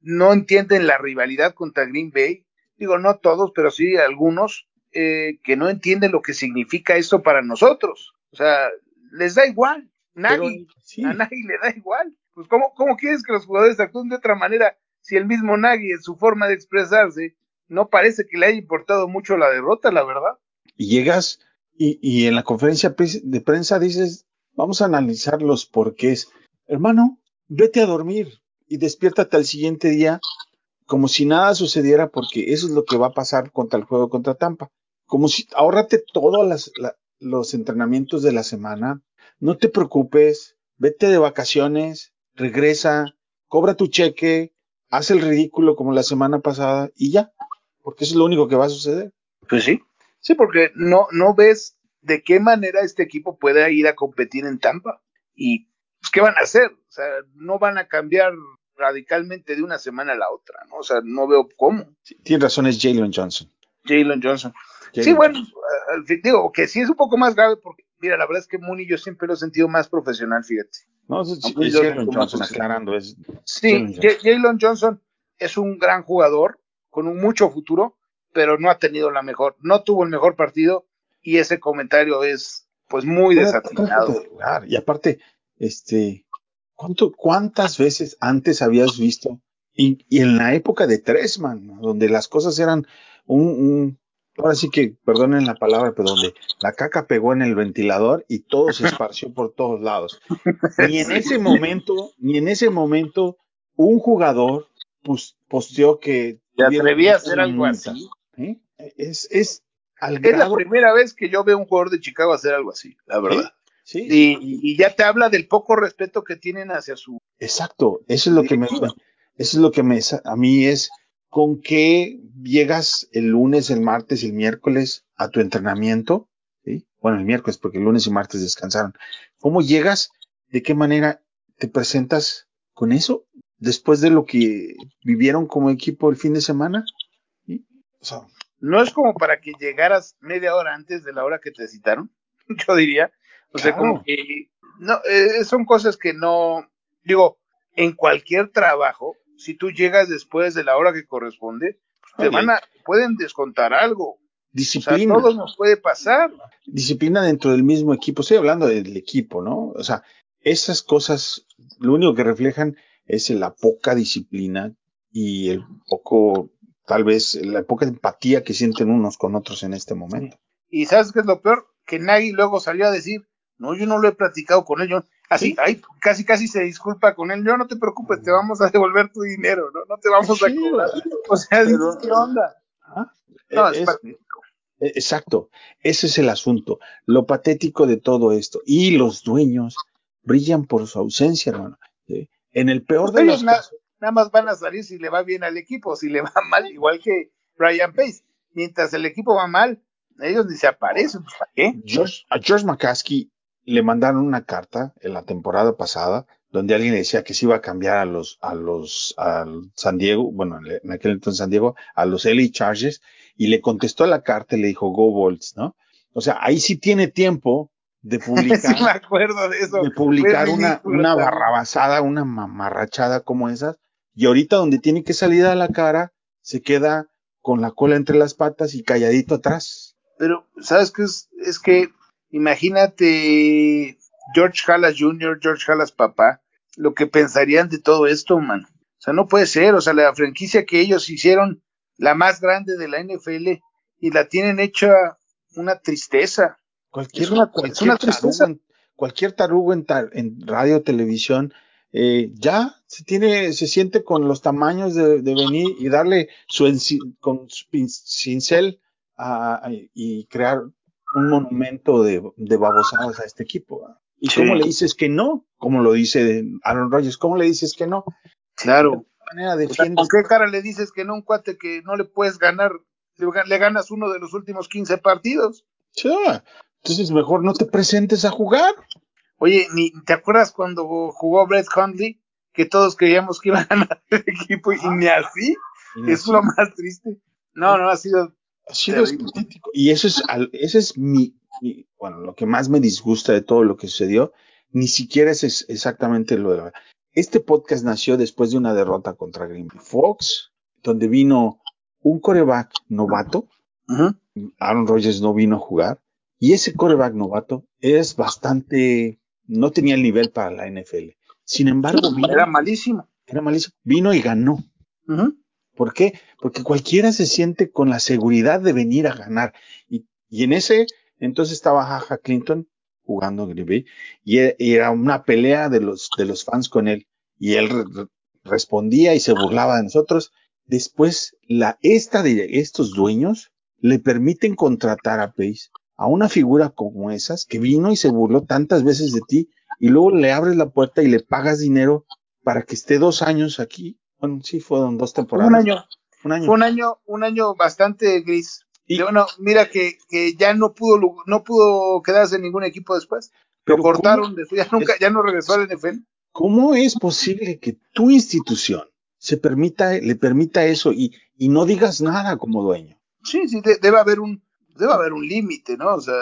no entienden la rivalidad contra Green Bay. Digo, no todos, pero sí algunos eh, que no entienden lo que significa esto para nosotros. O sea, les da igual. Nagy, sí. a Nagy le da igual. Pues, ¿cómo, ¿cómo quieres que los jugadores actúen de otra manera si el mismo Nagy, en su forma de expresarse, no parece que le haya importado mucho la derrota, la verdad? Y llegas y, en la conferencia de prensa dices, vamos a analizar los porqués. Hermano, vete a dormir y despiértate al siguiente día como si nada sucediera porque eso es lo que va a pasar contra el juego contra Tampa. Como si ahórrate todos los entrenamientos de la semana, no te preocupes, vete de vacaciones, regresa, cobra tu cheque, haz el ridículo como la semana pasada y ya, porque eso es lo único que va a suceder. Pues sí, sí, porque no, no ves de qué manera este equipo puede ir a competir en Tampa y pues, ¿qué van a hacer? O sea, no van a cambiar radicalmente de una semana a la otra, ¿no? O sea, no veo cómo. Sí, tienes razón, es Jalen Johnson. Jalen Johnson. Jalen sí, bueno, uh, digo que sí es un poco más grave porque, mira, la verdad es que Mooney yo siempre lo he sentido más profesional, fíjate. No, es, es, es Jalen Johnson, aclarando. Es sí, Jalen Johnson es un gran jugador con un mucho futuro, pero no ha tenido la mejor, no tuvo el mejor partido y ese comentario es pues muy desatinado. Y aparte, este, ¿cuánto, ¿cuántas veces antes habías visto? Y, y en la época de Tresman, donde las cosas eran un, un, ahora sí que, perdonen la palabra, pero donde la caca pegó en el ventilador y todo se esparció por todos lados. Ni en ese momento, ni en ese momento, un jugador posteó que... ¿Te atrevía a hacer algo así? ¿Eh? Es, es, al es grado, la primera vez que yo veo un jugador de Chicago hacer algo así, la verdad. Sí, y, y, ya te habla del poco respeto que tienen hacia su. Exacto, eso es lo que me, eso es lo que me, a mí es con qué llegas el lunes, el martes, el miércoles a tu entrenamiento, ¿sí? Bueno, el miércoles porque el lunes y martes descansaron. ¿Cómo llegas? ¿De qué manera te presentas con eso? Después de lo que vivieron como equipo el fin de semana. ¿Sí? O sea, no es como para que llegaras media hora antes de la hora que te citaron, yo diría. O sea, como que no, eh, son cosas que no, digo, en cualquier trabajo, si tú llegas después de la hora que corresponde, pues, te van a, pueden descontar algo. O sea, Disciplina. todo nos puede pasar. disciplina dentro del mismo equipo. Estoy hablando del equipo, ¿no? O sea, esas cosas, lo único que reflejan es la poca disciplina y el poco, tal vez, la poca empatía que sienten unos con otros en este momento. Y ¿sabes qué es lo peor? Que Nagy luego salió a decir, no, yo no lo he platicado con él, yo, así, Sí. ay, casi, casi se disculpa con él, yo no te preocupes, te vamos a devolver tu dinero, ¿no? No te vamos a cobrar. O sea, pero- dices, ¿qué onda? No, Eh, es, es- patético. eh, exacto. Ese es el asunto. Lo patético de todo esto. Y los dueños brillan por su ausencia, hermano. ¿sí? En el peor de Ellos los casos. nada más van a salir si le va bien al equipo, si le va mal, igual que Ryan Pace. Mientras el equipo va mal, ellos ni se aparecen, pues, ¿para qué? George, a George McCaskey le mandaron una carta en la temporada pasada donde alguien le decía que se iba a cambiar a los, a los, al San Diego, bueno, en aquel entonces San Diego, a los LA Chargers, y le contestó a la carta y le dijo, go Bolts, ¿no? O sea, ahí sí tiene tiempo de publicar, Sí me acuerdo de eso. de publicar una, una barrabasada, una mamarrachada como esas, y ahorita donde tiene que salir a la cara, se queda con la cola entre las patas y calladito atrás. Pero, ¿sabes qué es? Es que, imagínate George Halas Jr., George Halas papá, lo que pensarían de todo esto, man. O sea, no puede ser. O sea, la franquicia que ellos hicieron, la más grande de la NFL, y la tienen hecha una tristeza. Cualquier, Es una- cualquier es una tristeza. tarugo, en, cualquier tarugo en, tar- en radio, televisión, eh, ya se tiene, se siente con los tamaños de, de venir y darle su enci- con su pin- cincel a- a- y crear un monumento de, de babosadas a este equipo. ¿verdad? ¿Y Sí. cómo le dices que no? Como lo dice Aaron Rodgers, ¿cómo le dices que no? Claro. ¿De qué manera defiendes? ¿Con qué cara le dices que no un cuate que no le puedes ganar? Le ga- le ganas uno de los últimos 15 partidos. Sí, Entonces mejor no te presentes a jugar. Oye, ni ¿te acuerdas cuando jugó Brett Hundley? Que todos creíamos que iba a ganar el equipo y ni así. Es lo más triste. No, no, ha sido. Ha sido patético. Y eso es, al- ese es mi, mi- bueno, lo que más me disgusta de todo lo que sucedió, ni siquiera es, es exactamente lo de la, este podcast nació después de una derrota contra Green Bay Fox, donde vino un coreback novato. Aaron Rodgers no vino a jugar. Y ese coreback novato es bastante, no tenía el nivel para la NFL. Sin embargo, vino, Era malísimo. era malísimo. Vino y ganó. ¿Por qué? Porque cualquiera se siente con la seguridad de venir a ganar. Y, en ese, entonces estaba Jaja Clinton jugando en Green Bay y e- y era una pelea de los, de los fans con él. Y él re- re- respondía y se burlaba de nosotros. Después, la, esta de estos dueños le permiten contratar a Pace a una figura como esas que vino y se burló tantas veces de ti y luego le abres la puerta y le pagas dinero para que esté dos años aquí. Bueno, sí, fueron dos temporadas. Un año. Un año. Fue un año, un año bastante gris. Y- bueno, mira que, que ya no pudo no pudo quedarse en ningún equipo después. Pero Lo cortaron, de- ya nunca, es- ya no regresó al NFL. ¿Cómo es posible que tu institución se permita, le permita eso y, y no digas nada como dueño? Sí, sí, de- debe haber un, debe haber un límite, ¿no? O sea,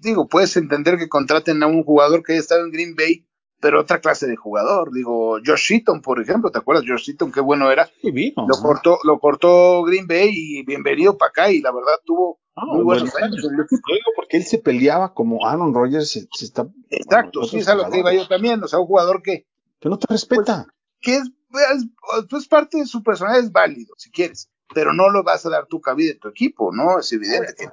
digo, puedes entender que contraten a un jugador que haya estado en Green Bay, pero otra clase de jugador. Digo, Josh Seaton, por ejemplo, ¿te acuerdas? Josh Seaton, qué bueno era. Sí, vino. Lo cortó, lo cortó Green Bay y bienvenido para acá y la verdad tuvo Ah, muy buenos bueno, años digo porque él se peleaba como Aaron Rodgers se, se está. Exacto, bueno, sí, es a lo que iba yo también, o sea, un jugador que, Que no te respeta. que es, es, pues parte de su personalidad es válido, si quieres, pero no lo vas a dar tu cabida en tu equipo, ¿no? Es evidente que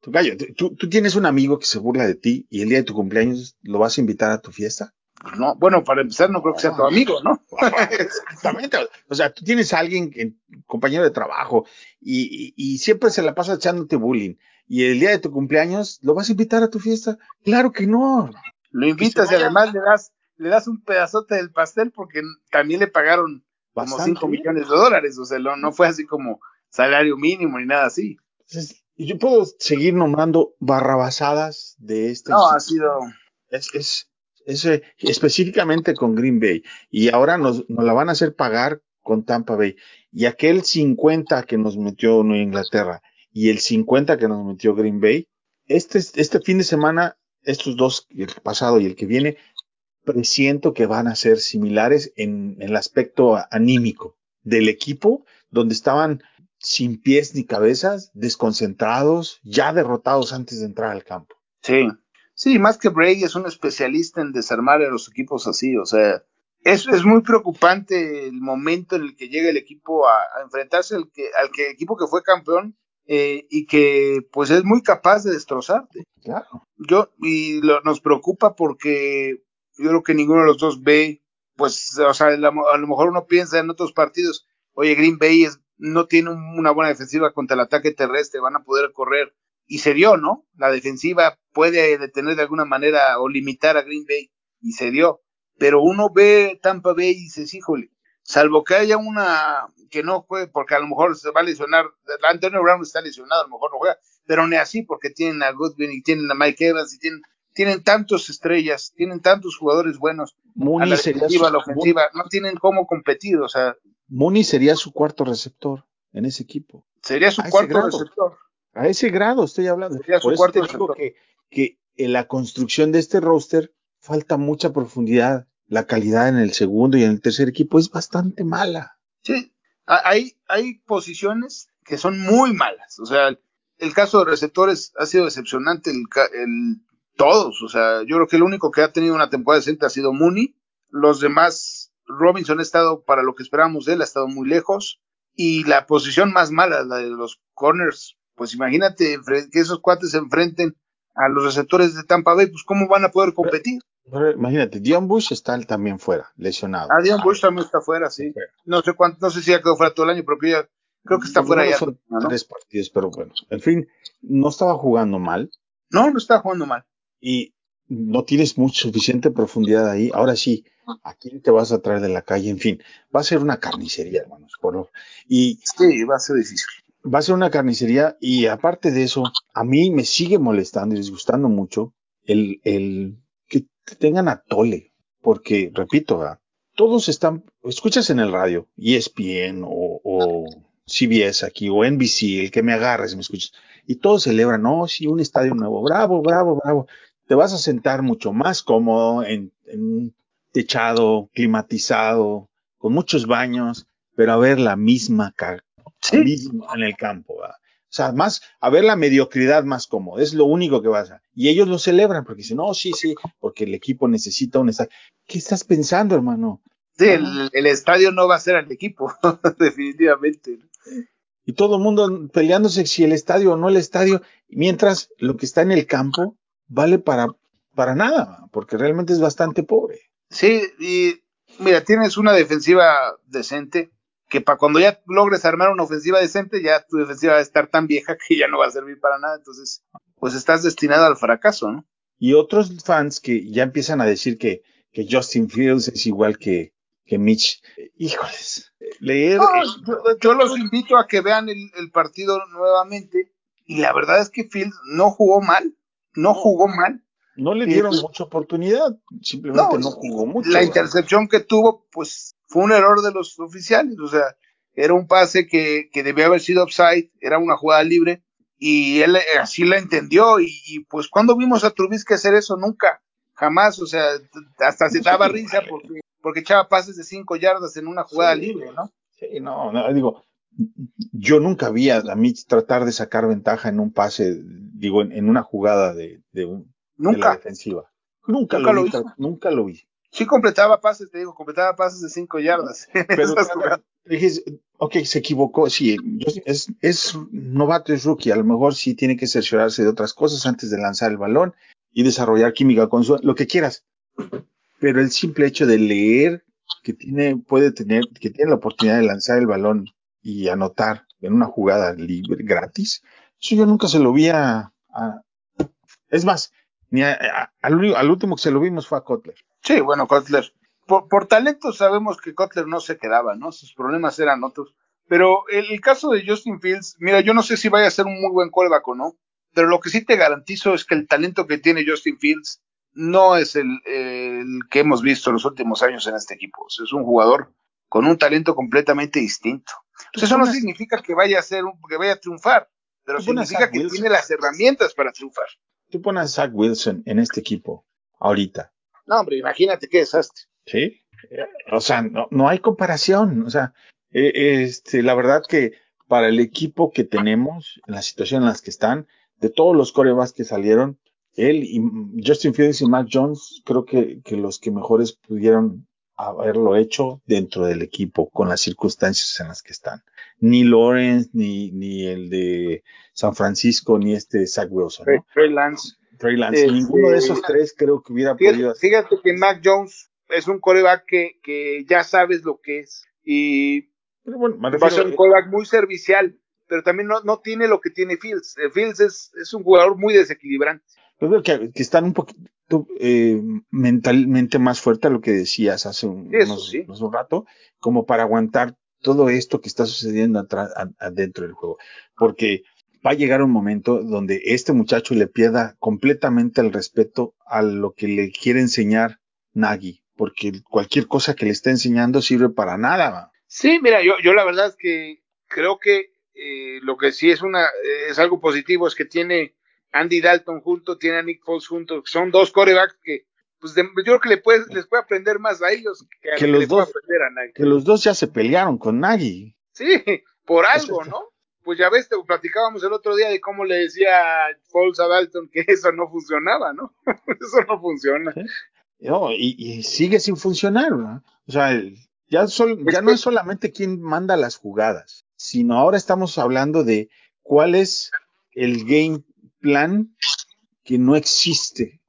Tú, gallo, tú, tú tienes un amigo que se burla de ti y el día de tu cumpleaños lo vas a invitar a tu fiesta. Pues, no. Bueno, para empezar, no creo que sea tu amigo, ¿no? Exactamente. O sea, tú tienes a alguien, que- compañero de trabajo, y, y- y siempre se la pasa echándote bullying. Y el día de tu cumpleaños, ¿lo vas a invitar a tu fiesta? Claro que no. Lo invitas y además le das, le das un pedazote del pastel porque también le pagaron como Bastante 5 bien. millones de dólares, o sea, no, no fue así como salario mínimo ni nada así. Entonces, yo puedo seguir nombrando barrabasadas de este. No, ha sido, Es, es, es, eh, específicamente con Green Bay. Y ahora nos, nos la van a hacer pagar con Tampa Bay. Y aquel 50 que nos metió Nueva Inglaterra y el 50 que nos metió Green Bay, este, este fin de semana, estos dos, el pasado y el que viene, presiento que van a ser similares en, en el aspecto anímico del equipo, donde estaban sin pies ni cabezas, desconcentrados, ya derrotados antes de entrar al campo. sí. Sí, más que Brady es un especialista en desarmar a los equipos así, o sea, es, es muy preocupante el momento en el que llega el equipo a, a enfrentarse al, que, al que equipo que fue campeón eh, y que pues es muy capaz de destrozarte. Claro. yo y lo- nos preocupa porque yo creo que ninguno de los dos ve, pues, o sea, la- a lo mejor uno piensa en otros partidos, oye, Green Bay es- no tiene un- una buena defensiva contra el ataque terrestre, van a poder correr, y se dio, ¿no? La defensiva puede detener de alguna manera o limitar a Green Bay, y se dio, pero uno ve Tampa Bay y dices, híjole, salvo que haya una que no juegue, porque a lo mejor se va a lesionar, Antonio Brown está lesionado, a lo mejor no juega, pero ni así, porque tienen a Goodwin y tienen a Mike Evans y tienen, tienen tantos estrellas, tienen tantos jugadores buenos, a Mooney la sería, defensiva, a su, la ofensiva, no tienen cómo competir, o sea, Mooney sería su cuarto receptor en ese equipo. sería su cuarto grado. receptor. A ese grado estoy hablando. Por eso te digo que, que en la construcción de este roster falta mucha profundidad. La calidad en el segundo y en el tercer equipo es bastante mala. Sí, ha- hay, hay posiciones que son muy malas, o sea, el caso de receptores ha sido decepcionante, el- todos, o sea, yo creo que el único que ha tenido una temporada decente ha sido Mooney, los demás, Robinson ha estado para lo que esperábamos de él, ha estado muy lejos, y la posición más mala, la de los corners, pues imagínate que esos cuates se enfrenten a los receptores de Tampa Bay, pues cómo van a poder competir. Pero imagínate, Dion Bush está también fuera, lesionado. Ah, Dion Bush también está fuera, sí. Fuera. No sé cuánto, no sé si ya quedó fuera todo el año, pero creo, ya- creo que está fuera ya. son ¿no? tres partidos, pero bueno, en fin, no estaba jugando mal No, no está jugando mal. y no tienes mucha suficiente profundidad ahí. Ahora sí, ¿a quién te vas a traer de la calle? En fin, va a ser una carnicería, hermanos. Por lo- y Sí, va a ser difícil. Va a ser una carnicería y aparte de eso, a mí me sigue molestando y disgustando mucho el, el que tengan a Tole, porque, repito, todos están, escuchas en el radio, ESPN o, o CBS aquí o NBC, el que me agarres, me escuchas, y todos celebran, no, sí, un estadio nuevo, bravo, bravo, bravo, te vas a sentar mucho más cómodo en, en techado, climatizado, con muchos baños, pero a ver la misma carga en el campo. ¿verdad? O sea, más, a ver la mediocridad más cómoda, es lo único que vas a. Y ellos lo celebran porque dicen, no, sí, sí, porque el equipo necesita un estadio. ¿Qué estás pensando, hermano? Sí, el, el estadio no va a ser al equipo, definitivamente. Y todo el mundo peleándose si el estadio o no el estadio, mientras lo que está en el campo vale para, para nada, porque realmente es bastante pobre. Sí, y mira, tienes una defensiva decente, que para cuando ya logres armar una ofensiva decente, ya tu defensiva va a estar tan vieja que ya no va a servir para nada. Entonces, pues estás destinado al fracaso, ¿no? Y otros fans que ya empiezan a decir que, que Justin Fields es igual que, que Mitch. Híjoles, leer. No, yo, yo, los invito a que vean el, el, partido nuevamente. Y la verdad es que Fields no jugó mal, no jugó mal. No le dieron eh, mucha oportunidad, simplemente no, no jugó mucho. La intercepción que tuvo, pues fue un error de los oficiales, o sea, era un pase que, que debía haber sido offside, era una jugada libre, y él así la entendió, y, y pues cuando vimos a Trubisky hacer eso, nunca, jamás, o sea, hasta se daba risa porque, porque echaba pases de cinco yardas en una jugada sí, libre, ¿no? Sí, no, no, digo, yo nunca vi a, a Mitch tratar de sacar ventaja en un pase, digo, en, en una jugada de, de, un, nunca. de la defensiva. Nunca, Nunca lo, vi, hizo. nunca lo vi. Sí completaba pases, te digo, completaba pases de cinco yardas. Pero ok, se equivocó, sí, es, es novato, es rookie, a lo mejor sí tiene que cerciorarse de otras cosas antes de lanzar el balón y desarrollar química con su, lo que quieras. Pero el simple hecho de leer que tiene, puede tener, que tiene la oportunidad de lanzar el balón y anotar en una jugada libre, gratis, eso yo nunca se lo vi a, a es más, ni a, a, al, al, último que se lo vimos fue a Kotler. Sí, bueno, Kotler. Por, por, talento sabemos que Kotler no se quedaba, ¿no? Sus problemas eran otros. Pero el, el, caso de Justin Fields, mira, yo no sé si vaya a ser un muy buen callback o no, pero lo que sí te garantizo es que el talento que tiene Justin Fields no es el, el que hemos visto en los últimos años en este equipo. O sea, es un jugador con un talento completamente distinto. Eso no significa que vaya a ser, un, que vaya a triunfar, pero significa que tiene las herramientas para triunfar. Tú pones a Zach Wilson en este equipo ahorita. No, hombre, imagínate qué desastre. Sí. O sea, no, no hay comparación. O sea, eh, este, la verdad que para el equipo que tenemos, en la situación en las que están, de todos los corebacks que salieron, él y Justin Fields y Mac Jones, creo que, que los que mejores pudieron haberlo hecho dentro del equipo con las circunstancias en las que están. Ni Lawrence, ni, ni el de San Francisco, ni este Zach Wilson. ¿no? Trey Lance. Trey Lance. Este, Ninguno de esos tres creo que hubiera fíjate, podido hacer. Fíjate que Mac Jones es un coreback que, que ya sabes lo que es. Y pero bueno, va a ser un coreback muy servicial, pero también no, no tiene lo que tiene Fields. Fields es, es un jugador muy desequilibrante. Yo creo que, que están un poquito eh, mentalmente más fuerte a lo que decías hace un, unos, sí. unos un rato, como para aguantar todo esto que está sucediendo atrás, adentro del juego. Porque va a llegar un momento donde este muchacho le pierda completamente el respeto a lo que le quiere enseñar Nagy, porque cualquier cosa que le esté enseñando sirve para nada. Sí, mira, yo, yo la verdad es que creo que eh, lo que sí es una es algo positivo es que tiene Andy Dalton junto, tiene a Nick Foles junto, son dos corebacks que pues de, yo creo que le puede, les puede aprender más a ellos que, a que, los dos, a que los dos ya se pelearon con Nagy. Sí, por algo, ¿no? Pues ya ves, te platicábamos el otro día de cómo le decía Foles a Dalton que eso no funcionaba, ¿no? eso no funciona. ¿Sí? No, y, y, sigue sin funcionar, ¿no? O sea, ya, sol, ya no es solamente quién manda las jugadas, sino ahora estamos hablando de cuál es el game plan que no existe.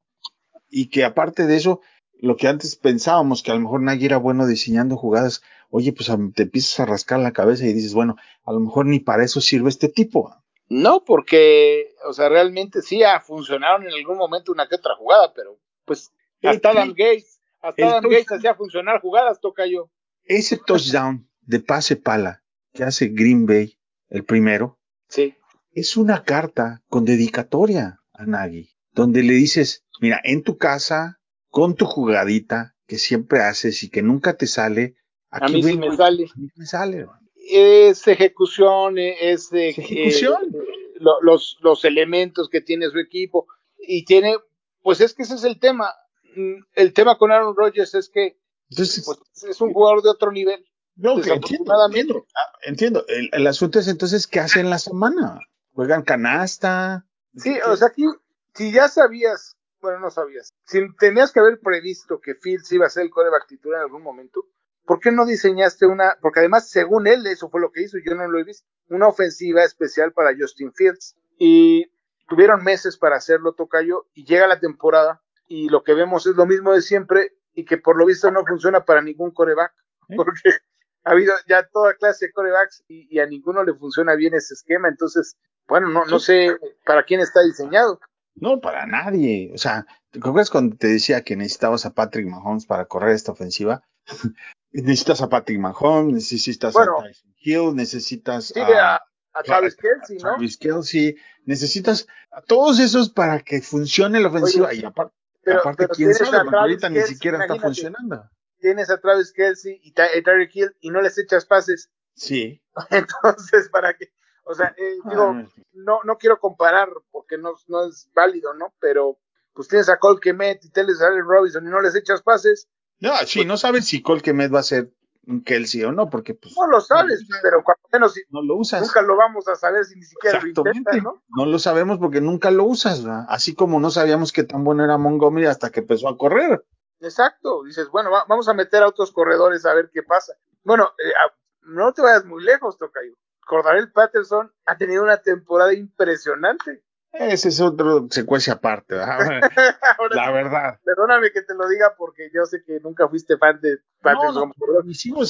Y que aparte de eso, lo que antes pensábamos que a lo mejor Nagy era bueno diseñando jugadas, oye, pues te empiezas a rascar la cabeza y dices, bueno, a lo mejor ni para eso sirve este tipo. No, porque, o sea, realmente sí ha funcionado en algún momento una que otra jugada, pero pues hasta Adam Gates, hasta Adam Gates hacía funcionar jugadas, toca yo. Ese touchdown de pase pala que hace Green Bay, el primero, sí. Es una carta con dedicatoria a Nagy, donde le dices, mira, en tu casa, con tu jugadita que siempre haces y que nunca te sale, aquí a mí sí me sale. A mí me sale. Es ejecución, es, de, es ejecución. Eh, lo, los, los elementos que tiene su equipo y tiene, pues es que ese es el tema. mm, el tema con Aaron Rodgers es que Entonces, pues, es un jugador de otro nivel. no, entiendo, entiendo. Ah, entiendo. El, el asunto es entonces, ¿qué hacen la semana? ¿Juegan canasta? Sí, o sea, aquí, si ya sabías, bueno, no sabías, si tenías que haber previsto que Fields iba a ser el coreback titular en algún momento, ¿por qué no diseñaste una, porque además, según él, eso fue lo que hizo, yo no lo he visto, una ofensiva especial para Justin Fields? Y tuvieron meses para hacerlo, Tocayo, y llega la temporada, y lo que vemos es lo mismo de siempre, y que por lo visto no funciona para ningún coreback, porque ha habido ya toda clase de corebacks y, y a ninguno le funciona bien ese esquema, entonces, bueno, no, no sé para quién está diseñado. No, para nadie. O sea, ¿te acuerdas cuando te decía que necesitabas a Patrick Mahomes para correr esta ofensiva? necesitas a Patrick Mahomes, necesitas Bueno. a Tyson Hill, necesitas Sí, a, a, a Travis Kelsey, ¿no? Travis Kelce, necesitas a todos esos para que funcione la ofensiva. Oye, y aparte, Pero, aparte pero quién sabe, porque ahorita ni siquiera está funcionando. Tienes a Travis Kelsey y Tyreek Hill y no les echas pases. Sí. Entonces, ¿para qué? O sea, eh, digo, Ah, no, no quiero comparar porque no, no es válido, ¿no? Pero pues tienes a Cole Kemet y Teles Allen Robinson y no les echas pases, no, sí, no sabes si Cole Kemet va a ser un Kelsey o no, porque pues no lo sabes, pero cuando menos si- no lo usas. nunca lo vamos a saber si ni siquiera lo intentan, ¿no? No lo sabemos porque nunca lo usas, ¿verdad? Así como no sabíamos qué tan bueno era Montgomery hasta que empezó a correr. Exacto, dices, bueno, va- vamos a meter a otros corredores a ver qué pasa. Bueno, eh, a- no te vayas muy lejos, Tocayo. Cordarel Patterson ha tenido una temporada impresionante. Ese es otro secuencia aparte, ¿verdad? Ahora La verdad. Perdóname que te lo diga porque yo sé que nunca fuiste fan de Patterson No,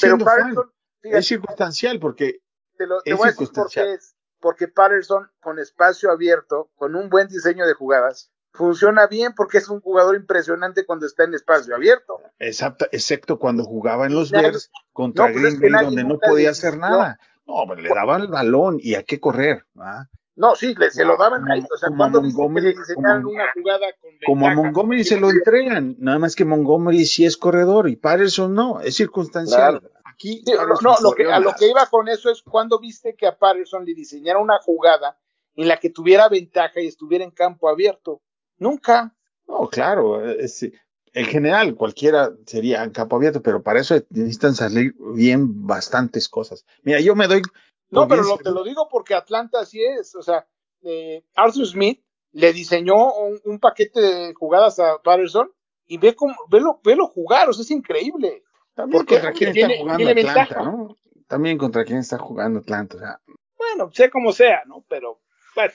Pero fan. Patterson, fíjate, Es circunstancial porque te, lo, te es voy a decir por qué es. Porque Patterson, con espacio abierto, con un buen diseño de jugadas, funciona bien porque es un jugador impresionante cuando está en espacio abierto. exacto, excepto cuando jugaba en los Bears contra no, Green Bay donde no podía hacer nada. No, pues, le daban el balón y a qué correr, ¿verdad? No, sí, le- se lo daban ahí. O sea, como a Montgomery, como- una jugada con Como a? Montgomery se lo entregan, nada más que Montgomery sí es corredor y Patterson no, es circunstancial. Aquí Sí, no, lo que, a lo que iba con eso es cuando viste que a Patterson le diseñaron una jugada en la que tuviera ventaja y estuviera en campo abierto. Nunca. No, claro, es- en general cualquiera sería en campo abierto, pero para eso necesitan salir bien bastantes cosas. Mira, yo me doy. No, pero lo, te lo digo porque Atlanta así es. O sea, eh, Arthur Smith le diseñó un, un paquete de jugadas a Patterson y ve cómo, velo, velo jugar, o sea, es increíble. También ¿Por qué? contra Porque quién tiene- está jugando tiene Atlanta, ventaja. ¿no? También contra quién está jugando Atlanta. O sea, Bueno, sea como sea, ¿no? Pero, bueno,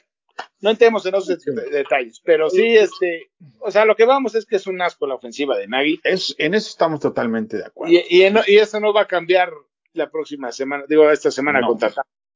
no entremos en esos de- detalles. Pero sí, este, o sea, lo que vamos es que es un asco la ofensiva de Nagy. es, en eso estamos totalmente de acuerdo. Y, y, en- y eso no va a cambiar la próxima semana, digo, esta semana No. contra.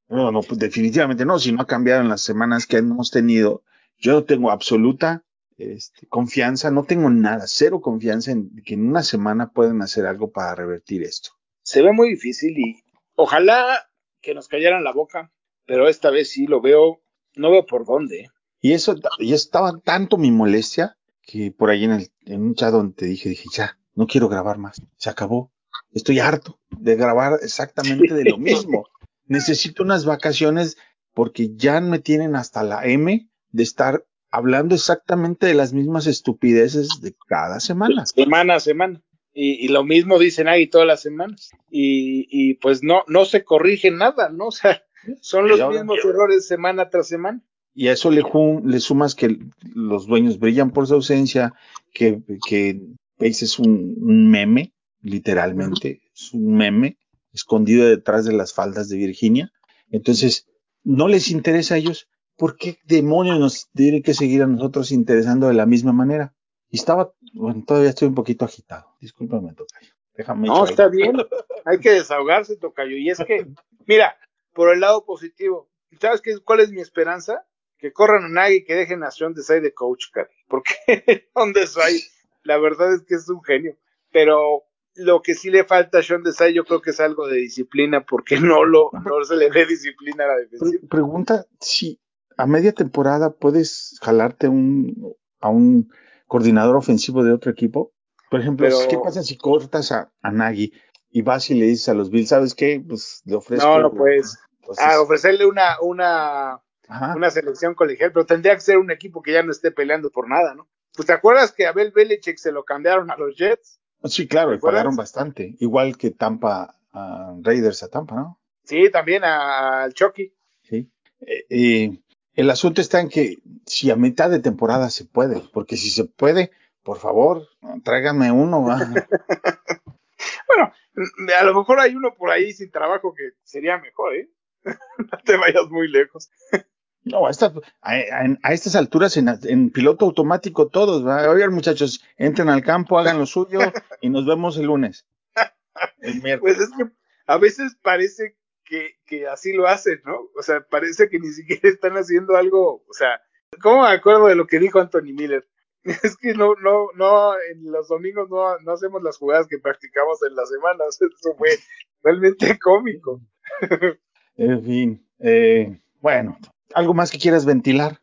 No, no, pues definitivamente no. Si no ha cambiado en las semanas que hemos tenido, yo tengo absoluta este, confianza, no tengo nada, cero confianza en que en una semana pueden hacer algo para revertir esto. Se ve muy difícil y ojalá que nos callaran la boca, pero esta vez sí lo veo, no veo por dónde. Y eso, y estaba tanto mi molestia que por ahí en, el, en un chat donde te dije, dije, ya, no quiero grabar más, se acabó. Estoy harto de grabar exactamente de lo mismo. Necesito unas vacaciones porque ya me tienen hasta la M de estar hablando exactamente de las mismas estupideces de cada semana. Semana a semana. Y, y lo mismo dice Nagy todas las semanas. Y, y pues no, no se corrige nada, ¿no? O sea, son los mismos errores semana tras semana. Y a eso le, sumas que los dueños brillan por su ausencia, que, que Pace es un, un meme, literalmente, es un meme escondido detrás de las faldas de Virginia. Entonces, no les interesa a ellos. ¿Por qué demonios nos tiene que seguir a nosotros interesando de la misma manera? Y estaba, bueno, todavía estoy un poquito agitado. Discúlpame, Tocayo. Déjame. No, está bien. Hay que desahogarse, Tocayo. Y es que, mira, por el lado positivo, ¿sabes qué, cuál es mi esperanza? Que corran a Nagy y que dejen a Sean Desai de coach, caray. Porque Sean Desai, la verdad es que es un genio. Pero lo que sí le falta a Sean Desai, yo creo que es algo de disciplina, porque no lo, no se le ve disciplina a la defensiva. Pre- pregunta si a media temporada puedes jalarte un, a un coordinador ofensivo de otro equipo. Por ejemplo, Pero- ¿qué pasa si cortas a, a Nagy y vas y le dices a los Bills, ¿sabes qué? Pues le ofrezco. No, no puedes. Entonces, A ofrecerle una, una, ajá. una selección colegial, pero tendría que ser un equipo que ya no esté peleando por nada, ¿no? pues te acuerdas que Abel Belichick se lo cambiaron a los Jets. Sí, claro, y pagaron bastante. Igual que Tampa, a Raiders a Tampa, ¿no? Sí, también a- al Chucky. Sí. Eh, eh, el asunto está en que si a mitad de temporada se puede, porque si se puede, por favor, tráigame uno. Bueno, a lo mejor hay uno por ahí sin trabajo que sería mejor, ¿eh? no te vayas muy lejos. No, a, esta- a, a- a estas alturas en, en piloto automático todos, ¿va? Oigan muchachos, entren al campo, hagan lo suyo y nos vemos el lunes. El miércoles. Pues es que a veces parece que, que así lo hacen, ¿no? O sea, parece que ni siquiera están haciendo algo, o sea, ¿cómo me acuerdo de lo que dijo Anthony Miller? Es que no, no, no, en los domingos no, no hacemos las jugadas que practicamos en las semanas. Eso fue realmente cómico. En fin, eh, bueno, ¿algo más que quieras ventilar?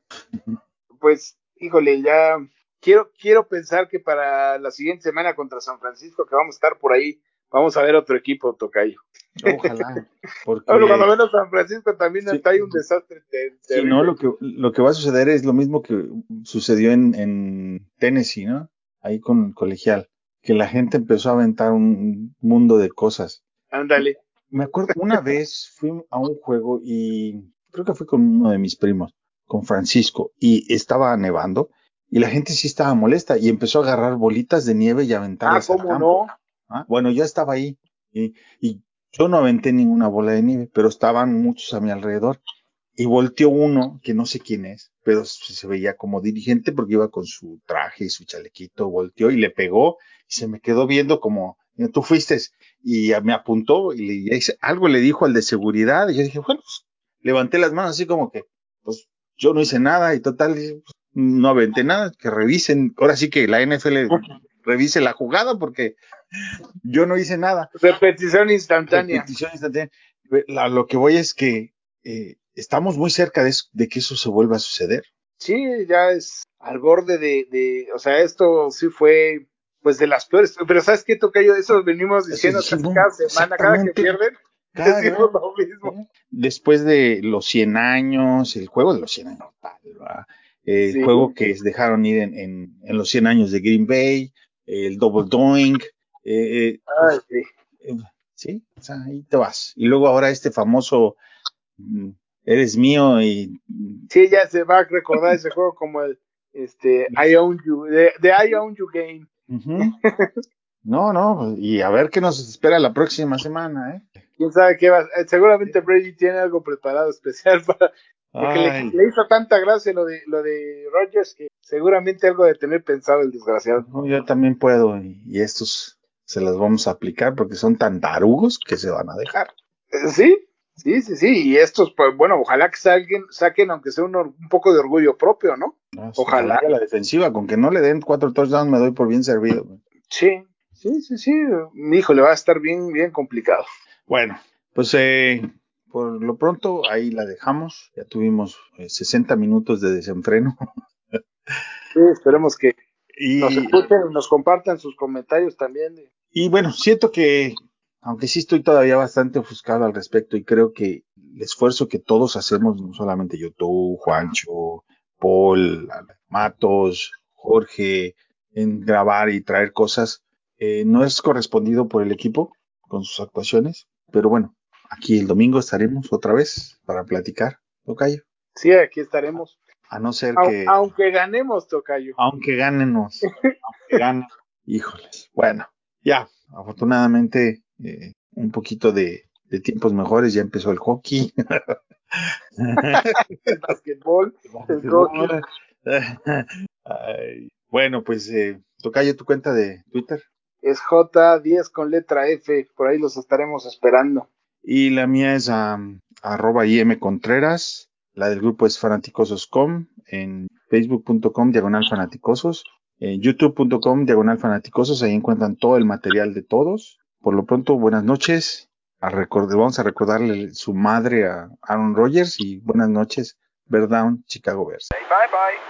Pues, híjole, ya quiero, quiero pensar que para la siguiente semana contra San Francisco, que vamos a estar por ahí, vamos a ver otro equipo, Tocayo. Ojalá, porque Bueno, cuando menos San Francisco también Sí. está ahí un desastre. si no, lo que, lo que va a suceder es lo mismo que sucedió en, en Tennessee, ¿no? Ahí con colegial, que la gente empezó a aventar un mundo de cosas. Ándale. Me acuerdo, una vez fui a un juego y creo que fui con uno de mis primos, con Francisco, y estaba nevando y la gente sí estaba molesta y empezó a agarrar bolitas de nieve y Ah, aventarlas al ¿cómo campo. no? Ah, Bueno, yo estaba ahí y, y yo no aventé ninguna bola de nieve, pero estaban muchos a mi alrededor y volteó uno que no sé quién es, pero se veía como dirigente porque iba con su traje y su chalequito, volteó y le pegó y se me quedó viendo como, "Mira, tú fuiste y me apuntó y le algo le dijo al de seguridad y yo dije, bueno, pues, levanté las manos así como que, pues yo no hice nada y total, pues, no aventé nada, que revisen, ahora sí que la NFL revise la jugada porque yo no hice nada. Repetición instantánea. Repetición instantánea. La- lo que voy es que eh, estamos muy cerca de, eso- de que eso se vuelva a suceder. Sí, ya es al borde de, de, o sea, esto sí fue, pues de las peores. Pero ¿sabes qué, Tocayo? Eso venimos diciendo dijimos, cada semana, cada que pierden, Cada- decimos lo mismo. Después de los 100 años, el juego de los 100 años, el Sí. juego que dejaron ir en, en, en los 100 años de Green Bay, el Double Doink, eh, eh, Ay, sí. eh, sí, o sea, ahí te vas. Y luego ahora este famoso, mm, eres mío y Sí, ya se va a recordar ese juego como el, este, I own you, de, de I own you game. No, no, y a ver qué nos espera la próxima semana, ¿eh? Quién sabe qué va, eh, seguramente Brady tiene algo preparado especial para, porque le, hizo tanta gracia lo de, lo de Rogers que seguramente algo de tener pensado el desgraciado. no, yo también puedo, y, y estos se los vamos a aplicar porque son tan tarugos que se van a dejar. Eh, Sí, sí, sí, sí. Y estos, pues, bueno, ojalá que saquen, saquen aunque sea un poco de orgullo propio, ¿no? ¿No? Ojalá. La defensiva, con que no le den cuatro touchdowns me doy por bien servido. Sí, sí, sí, sí. Mi hijo le va a estar bien, bien complicado. Bueno, pues eh, por lo pronto ahí la dejamos. Ya tuvimos eh, 60 minutos de desenfreno. Sí, esperemos que Y, nos escuchen nos compartan sus comentarios también. y bueno, siento que, aunque sí estoy todavía bastante ofuscado al respecto y creo que el esfuerzo que todos hacemos, no solamente yo, tú, Juancho, Paul, Matos, Jorge, en grabar y traer cosas, eh, no es correspondido por el equipo con sus actuaciones, pero bueno, aquí el domingo estaremos otra vez para platicar, Tocayo, Sí, aquí estaremos. a no ser que, Aunque ganemos, Tocayo. aunque ganenos, aunque ganen, híjoles, bueno, ya, afortunadamente, eh, un poquito de, de tiempos mejores, ya empezó el hockey. El basquetbol. El hockey. Ay, bueno, pues, eh, Tocayo, tu cuenta de Twitter. Es J10 con letra F. Por ahí los estaremos esperando. Y la mía es am, arroba IM Contreras. La del grupo es fanaticosos.com. En facebook.com diagonal fanaticosos. En youtube.com diagonal fanaticosos. Ahí encuentran todo el material de todos. Por lo pronto, buenas noches. A vamos a recordarle su madre a Aaron Rodgers y buenas noches, Bear Down, Chicago Bears. Bye bye.